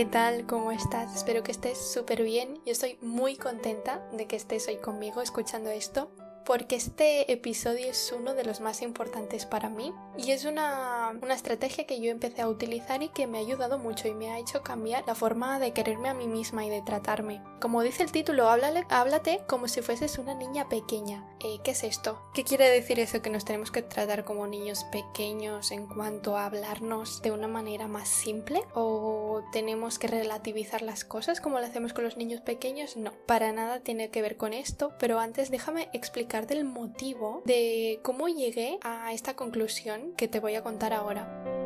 ¿qué tal? ¿Cómo estás? Espero que estés súper bien. Yo estoy muy contenta de que estés hoy conmigo escuchando esto porque este episodio es uno de los más importantes para mí y es una, una, estrategia que yo empecé a utilizar y que me ha ayudado mucho y me ha hecho cambiar la forma de quererme a mí misma y de tratarme. Como dice el título, háblale, háblate como si fueses una niña pequeña. Eh, ¿Qué es esto? ¿Qué quiere decir eso? Que nos tenemos que tratar como niños pequeños en cuanto a hablarnos de una manera más simple o tenemos que relativizar las cosas como lo hacemos con los niños pequeños? No, para nada tiene que ver con esto, pero antes déjame explicar del motivo de cómo llegué a esta conclusión que te voy a contar ahora.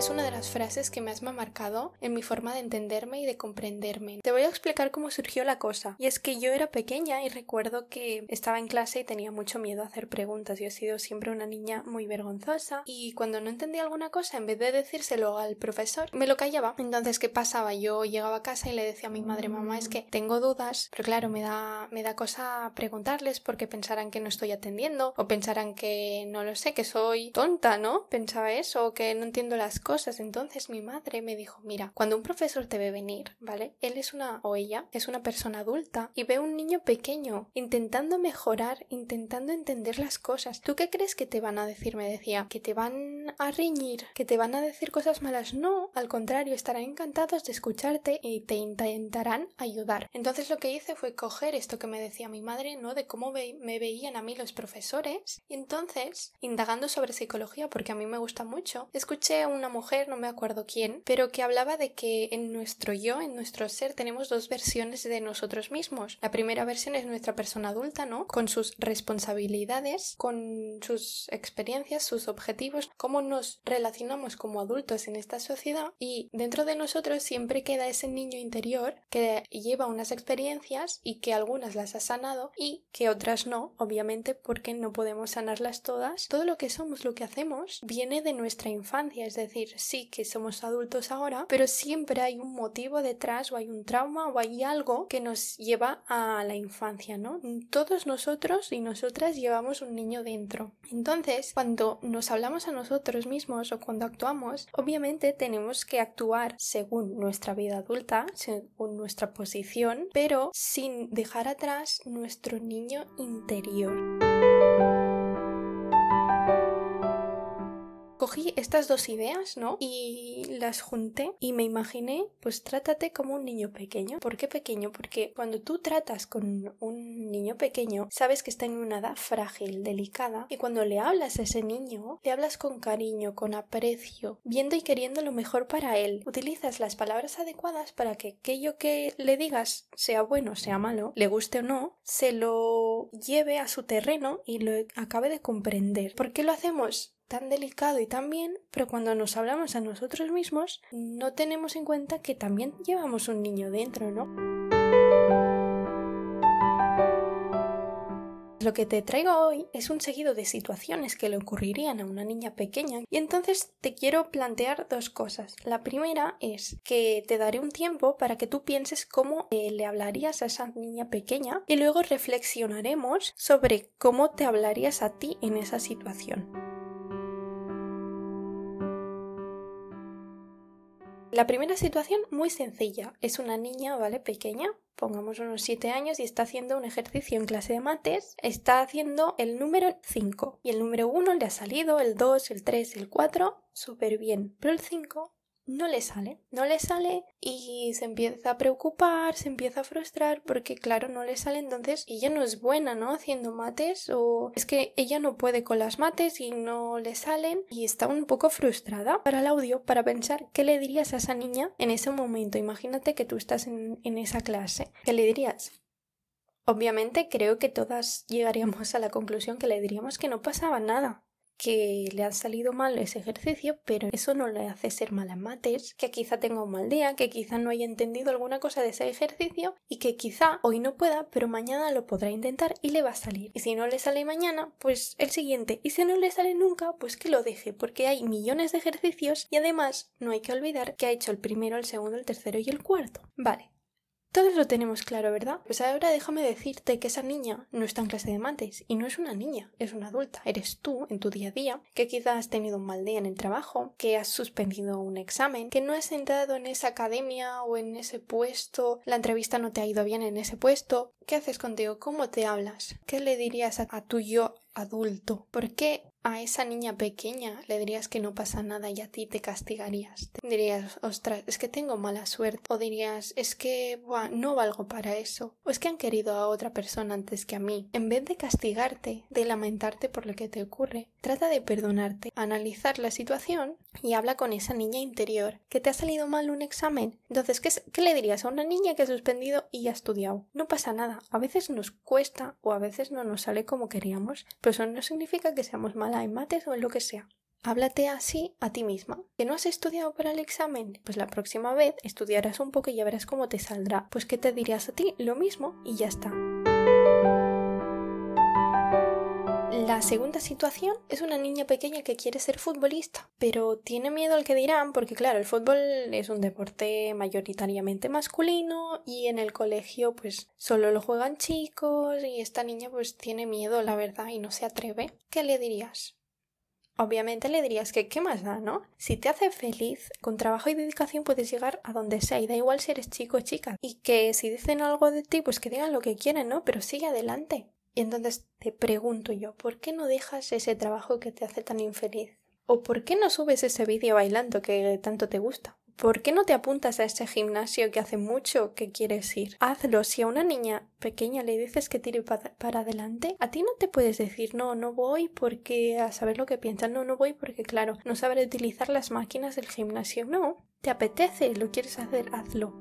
Es una de las frases que más me ha marcado en mi forma de entenderme y de comprenderme. Te voy a explicar cómo surgió la cosa. Y es que yo era pequeña y recuerdo que estaba en clase y tenía mucho miedo a hacer preguntas. Yo he sido siempre una niña muy vergonzosa y cuando no entendía alguna cosa, en vez de decírselo al profesor, me lo callaba. Entonces, ¿qué pasaba? Yo llegaba a casa y le decía a mi madre, mamá, es que tengo dudas, pero claro, me da, me da cosa preguntarles porque pensarán que no estoy atendiendo o pensarán que no lo sé, que soy tonta, ¿no? Pensaba eso o que no entiendo las cosas. Entonces mi madre me dijo, mira, cuando un profesor te ve venir, ¿vale? Él es una, o ella, es una persona adulta y ve a un niño pequeño intentando mejorar, intentando entender las cosas. ¿Tú qué crees que te van a decir? Me decía, que te van a riñir, que te van a decir cosas malas. No, al contrario, estarán encantados de escucharte y te intentarán ayudar. Entonces lo que hice fue coger esto que me decía mi madre, ¿no? De cómo me veían a mí los profesores. Y entonces, indagando sobre psicología, porque a mí me gusta mucho, escuché una mujer, no me acuerdo quién, pero que hablaba de que en nuestro yo, en nuestro ser, tenemos dos versiones de nosotros mismos. La primera versión es nuestra persona adulta, ¿no? Con sus responsabilidades, con sus experiencias, sus objetivos, cómo nos relacionamos como adultos en esta sociedad y dentro de nosotros siempre queda ese niño interior que lleva unas experiencias y que algunas las ha sanado y que otras no, obviamente porque no podemos sanarlas todas. Todo lo que somos, lo que hacemos, viene de nuestra infancia, es decir, sí que somos adultos ahora, pero siempre hay un motivo detrás o hay un trauma o hay algo que nos lleva a la infancia, ¿no? Todos nosotros y nosotras llevamos un niño dentro. Entonces, cuando nos hablamos a nosotros mismos o cuando actuamos, obviamente tenemos que actuar según nuestra vida adulta, según nuestra posición, pero sin dejar atrás nuestro niño interior. Cogí estas dos ideas, ¿no? Y las junté y me imaginé, pues trátate como un niño pequeño. ¿Por qué pequeño? Porque cuando tú tratas con un niño pequeño, sabes que está en una edad frágil, delicada, y cuando le hablas a ese niño, le hablas con cariño, con aprecio, viendo y queriendo lo mejor para él. Utilizas las palabras adecuadas para que aquello que le digas, sea bueno, sea malo, le guste o no, se lo lleve a su terreno y lo acabe de comprender. ¿Por qué lo hacemos? Tan delicado y tan bien, pero cuando nos hablamos a nosotros mismos no tenemos en cuenta que también llevamos un niño dentro, ¿no? Lo que te traigo hoy es un seguido de situaciones que le ocurrirían a una niña pequeña y entonces te quiero plantear dos cosas. La primera es que te daré un tiempo para que tú pienses cómo eh, le hablarías a esa niña pequeña y luego reflexionaremos sobre cómo te hablarías a ti en esa situación. La primera situación muy sencilla. Es una niña, ¿vale? Pequeña, pongamos unos 7 años y está haciendo un ejercicio en clase de mates, está haciendo el número 5 y el número 1 le ha salido, el 2, el 3, el 4, súper bien, pero el 5 no le sale, no le sale y se empieza a preocupar, se empieza a frustrar porque claro, no le sale entonces ella no es buena, ¿no? Haciendo mates o es que ella no puede con las mates y no le salen y está un poco frustrada para el audio para pensar qué le dirías a esa niña en ese momento. Imagínate que tú estás en, en esa clase. ¿Qué le dirías? Obviamente creo que todas llegaríamos a la conclusión que le diríamos que no pasaba nada, que le ha salido mal ese ejercicio, pero eso no le hace ser mala en mates, que quizá tenga un mal día, que quizá no haya entendido alguna cosa de ese ejercicio y que quizá hoy no pueda, pero mañana lo podrá intentar y le va a salir. Y si no le sale mañana, pues el siguiente. Y si no le sale nunca, pues que lo deje, porque hay millones de ejercicios y además no hay que olvidar que ha hecho el primero, el segundo, el tercero y el cuarto. Vale, Todos lo tenemos claro, ¿verdad? Pues ahora déjame decirte que esa niña no está en clase de mates y no es una niña, es una adulta. Eres tú en tu día a día, que quizás has tenido un mal día en el trabajo, que has suspendido un examen, que no has entrado en esa academia o en ese puesto, la entrevista no te ha ido bien en ese puesto. ¿Qué haces contigo? ¿Cómo te hablas? ¿Qué le dirías a, tu yo adulto? ¿Por qué a esa niña pequeña le dirías que no pasa nada y a ti te castigarías. Dirías, ostras, es que tengo mala suerte. O dirías, es que no valgo para eso. O es que han querido a otra persona antes que a mí. En vez de castigarte, de lamentarte por lo que te ocurre, trata de perdonarte, analizar la situación y habla con esa niña interior. ¿Que te ha salido mal un examen? Entonces, ¿qué, ¿qué le dirías a una niña que ha suspendido y ha estudiado? No pasa nada. A veces nos cuesta o a veces no nos sale como queríamos, pero eso no significa que seamos en mates o en lo que sea. Háblate así a ti misma. ¿Que no has estudiado para el examen? Pues la próxima vez estudiarás un poco y ya verás cómo te saldrá. Pues ¿qué te dirías a ti? Lo mismo y ya está. La segunda situación es una niña pequeña que quiere ser futbolista, pero tiene miedo al que dirán porque claro, el fútbol es un deporte mayoritariamente masculino y en el colegio pues solo lo juegan chicos y esta niña pues tiene miedo, la verdad, y no se atreve. ¿Qué le dirías? Obviamente le dirías que qué más da, ¿no? Si te hace feliz, con trabajo y dedicación puedes llegar a donde sea y da igual si eres chico o chica. Y que si dicen algo de ti, pues que digan lo que quieren, ¿no? Pero sigue adelante. Y entonces te pregunto yo, ¿por qué no dejas ese trabajo que te hace tan infeliz? ¿O por qué no subes ese vídeo bailando que tanto te gusta? ¿Por qué no te apuntas a ese gimnasio que hace mucho que quieres ir? Hazlo. Si a una niña pequeña le dices que tire para adelante, a ti no te puedes decir no, no voy porque a saber lo que piensan, no, no voy porque claro, no sabré utilizar las máquinas del gimnasio. No, te apetece, lo quieres hacer, hazlo.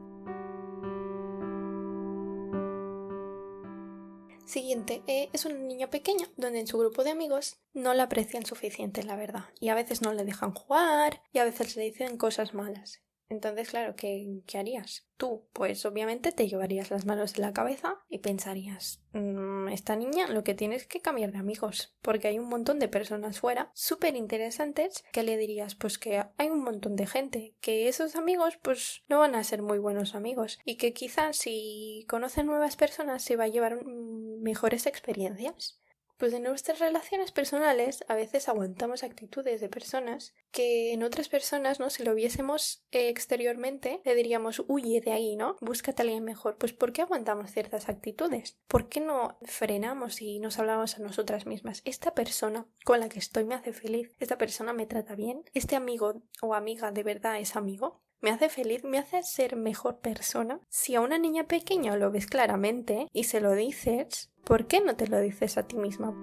Siguiente, eh, es una niña pequeña donde en su grupo de amigos no la aprecian suficiente, la verdad. Y a veces no le dejan jugar y a veces le dicen cosas malas. Entonces, claro, ¿qué, ¿qué, harías? Tú, pues obviamente te llevarías las manos en la cabeza y pensarías, mmm, esta niña lo que tiene es que cambiar de amigos, porque hay un montón de personas fuera súper interesantes que le dirías, pues que hay un montón de gente, que esos amigos pues no van a ser muy buenos amigos y que quizás si conocen nuevas personas se va a llevar mejores experiencias. Pues en nuestras relaciones personales a veces aguantamos actitudes de personas que en otras personas, ¿no? Si lo viésemos exteriormente, le diríamos huye de ahí, ¿no? Búscate a alguien mejor. Pues ¿por qué aguantamos ciertas actitudes? ¿Por qué no frenamos y nos hablamos a nosotras mismas? Esta persona con la que estoy me hace feliz. Esta persona me trata bien. Este amigo o amiga de verdad es amigo me hace feliz, me hace ser mejor persona. Si a una niña pequeña lo ves claramente y se lo dices, ¿por qué no te lo dices a ti misma?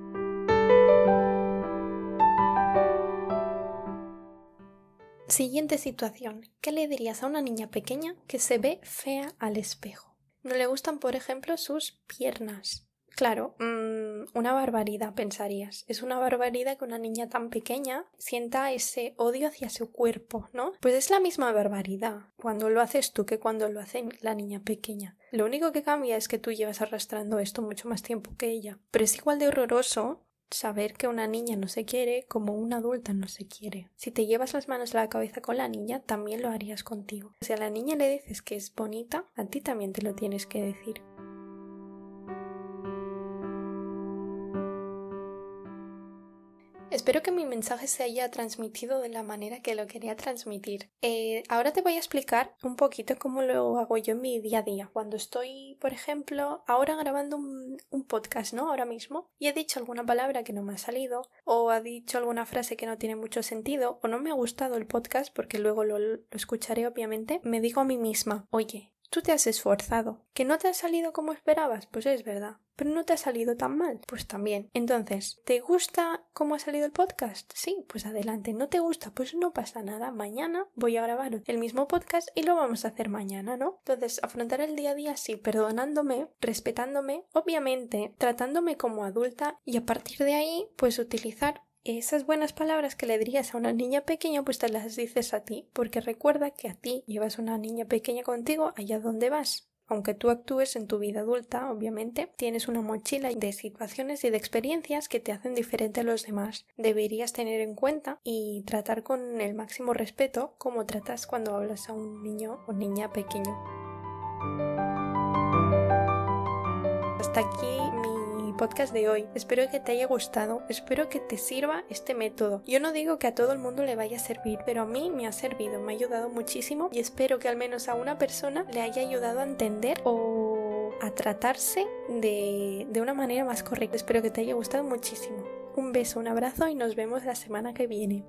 Siguiente situación. ¿Qué le dirías a una niña pequeña que se ve fea al espejo? No le gustan, por ejemplo, sus piernas. Claro, mm, una barbaridad, pensarías. Es una barbaridad que una niña tan pequeña sienta ese odio hacia su cuerpo, ¿no? Pues es la misma barbaridad cuando lo haces tú que cuando lo hace la niña pequeña. Lo único que cambia es que tú llevas arrastrando esto mucho más tiempo que ella. Pero es igual de horroroso saber que una niña no se quiere como una adulta no se quiere. Si te llevas las manos a la cabeza con la niña, también lo harías contigo. Si a la niña le dices que es bonita, a ti también te lo tienes que decir. Espero que mi mensaje se haya transmitido de la manera que lo quería transmitir. Eh, ahora te voy a explicar un poquito cómo lo hago yo en mi día a día. Cuando estoy, por ejemplo, ahora grabando un, podcast, ¿no? Ahora mismo, y he dicho alguna palabra que no me ha salido, o ha dicho alguna frase que no tiene mucho sentido, o no me ha gustado el podcast porque luego lo escucharé obviamente, me digo a mí misma, oye, Tú te has esforzado. ¿Que no te ha salido como esperabas? Pues es verdad. Pero no te ha salido tan mal. Pues también. Entonces, ¿te gusta cómo ha salido el podcast? Sí, pues adelante. ¿No te gusta? Pues no pasa nada. Mañana voy a grabar el mismo podcast y lo vamos a hacer mañana, ¿no? Entonces, afrontar el día a día así, perdonándome, respetándome, obviamente, tratándome como adulta y a partir de ahí, pues utilizar esas buenas palabras que le dirías a una niña pequeña, pues te las dices a ti, porque recuerda que a ti llevas una niña pequeña contigo allá donde vas. Aunque tú actúes en tu vida adulta, obviamente, tienes una mochila de situaciones y de experiencias que te hacen diferente a los demás. Deberías tener en cuenta y tratar con el máximo respeto como tratas cuando hablas a un niño o niña pequeño. hasta aquí podcast de hoy. Espero que te haya gustado, espero que te sirva este método. Yo no digo que a todo el mundo le vaya a servir, pero a mí me ha servido, me ha ayudado muchísimo y espero que al menos a una persona le haya ayudado a entender o a tratarse de, de una manera más correcta. Espero que te haya gustado muchísimo. Un beso, un abrazo y nos vemos la semana que viene.